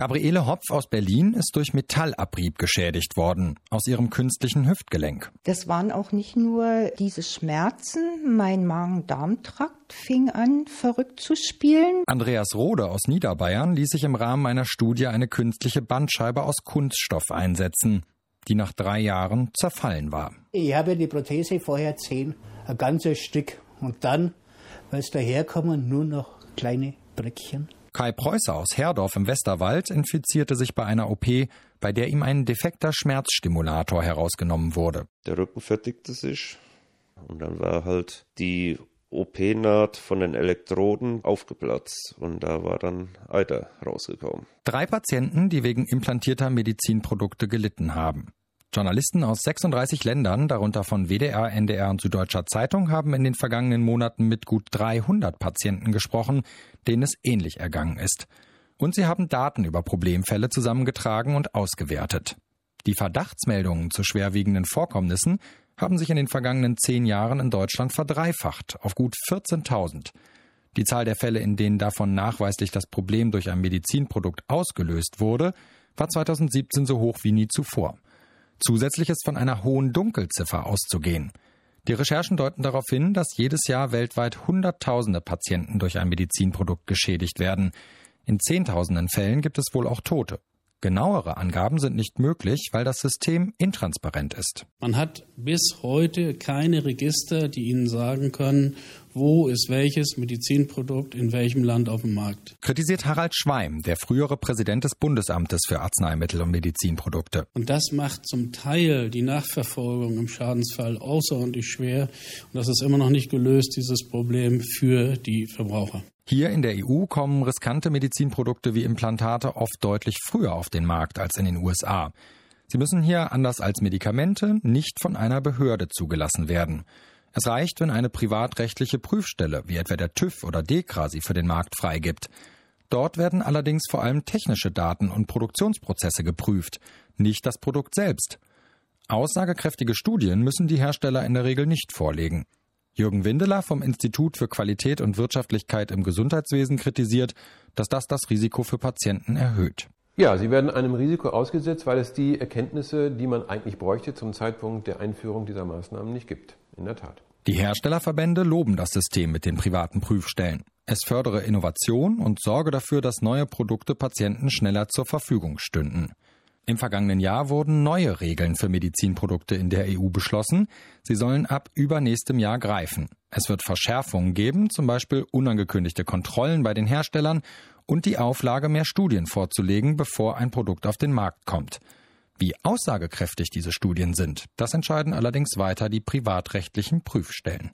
Gabriele Hopf aus Berlin ist durch Metallabrieb geschädigt worden, aus ihrem künstlichen Hüftgelenk. Das waren auch nicht nur diese Schmerzen, mein Magen-Darm-Trakt fing an, verrückt zu spielen. Andreas Rode aus Niederbayern ließ sich im Rahmen einer Studie eine künstliche Bandscheibe aus Kunststoff einsetzen, die nach drei Jahren zerfallen war. Ich habe die Prothese vorher zehn, ein ganzes Stück. Und dann, weil es daherkommen, nur noch kleine Bröckchen. Kai Preußer aus Herdorf im Westerwald infizierte sich bei einer OP, bei der ihm ein defekter Schmerzstimulator herausgenommen wurde. Der Rücken verdickte sich und dann war halt die OP-Naht von den Elektroden aufgeplatzt und da war dann Eiter rausgekommen. Drei Patienten, die wegen implantierter Medizinprodukte gelitten haben. Journalisten aus 36 Ländern, darunter von WDR, NDR und Süddeutscher Zeitung, haben in den vergangenen Monaten mit gut 300 Patienten gesprochen, denen es ähnlich ergangen ist. Und sie haben Daten über Problemfälle zusammengetragen und ausgewertet. Die Verdachtsmeldungen zu schwerwiegenden Vorkommnissen haben sich in den vergangenen zehn Jahren in Deutschland verdreifacht auf gut 14.000. Die Zahl der Fälle, in denen davon nachweislich das Problem durch ein Medizinprodukt ausgelöst wurde, war 2017 so hoch wie nie zuvor. Zusätzlich ist von einer hohen Dunkelziffer auszugehen. Die Recherchen deuten darauf hin, dass jedes Jahr weltweit Hunderttausende Patienten durch ein Medizinprodukt geschädigt werden. In Zehntausenden Fällen gibt es wohl auch Tote. Genauere Angaben sind nicht möglich, weil das System intransparent ist. Man hat bis heute keine Register, die Ihnen sagen können, wo ist welches Medizinprodukt in welchem Land auf dem Markt. Kritisiert Harald Schweim, der frühere Präsident des Bundesamtes für Arzneimittel und Medizinprodukte. Und das macht zum Teil die Nachverfolgung im Schadensfall außerordentlich schwer. Und das ist immer noch nicht gelöst, dieses Problem für die Verbraucher. Hier in der EU kommen riskante Medizinprodukte wie Implantate oft deutlich früher auf den Markt als in den USA. Sie müssen hier, anders als Medikamente, nicht von einer Behörde zugelassen werden. Es reicht, wenn eine privatrechtliche Prüfstelle, wie etwa der TÜV oder DEKRA, sie für den Markt freigibt. Dort werden allerdings vor allem technische Daten und Produktionsprozesse geprüft, nicht das Produkt selbst. Aussagekräftige Studien müssen die Hersteller in der Regel nicht vorlegen. Jürgen Windeler vom Institut für Qualität und Wirtschaftlichkeit im Gesundheitswesen kritisiert, dass das das Risiko für Patienten erhöht. Ja, sie werden einem Risiko ausgesetzt, weil es die Erkenntnisse, die man eigentlich bräuchte, zum Zeitpunkt der Einführung dieser Maßnahmen nicht gibt. In der Tat. Die Herstellerverbände loben das System mit den privaten Prüfstellen. Es fördere Innovation und sorge dafür, dass neue Produkte Patienten schneller zur Verfügung stünden. Im vergangenen Jahr wurden neue Regeln für Medizinprodukte in der EU beschlossen. Sie sollen ab übernächstem Jahr greifen. Es wird Verschärfungen geben, zum Beispiel unangekündigte Kontrollen bei den Herstellern und die Auflage, mehr Studien vorzulegen, bevor ein Produkt auf den Markt kommt. Wie aussagekräftig diese Studien sind, das entscheiden allerdings weiter die privatrechtlichen Prüfstellen.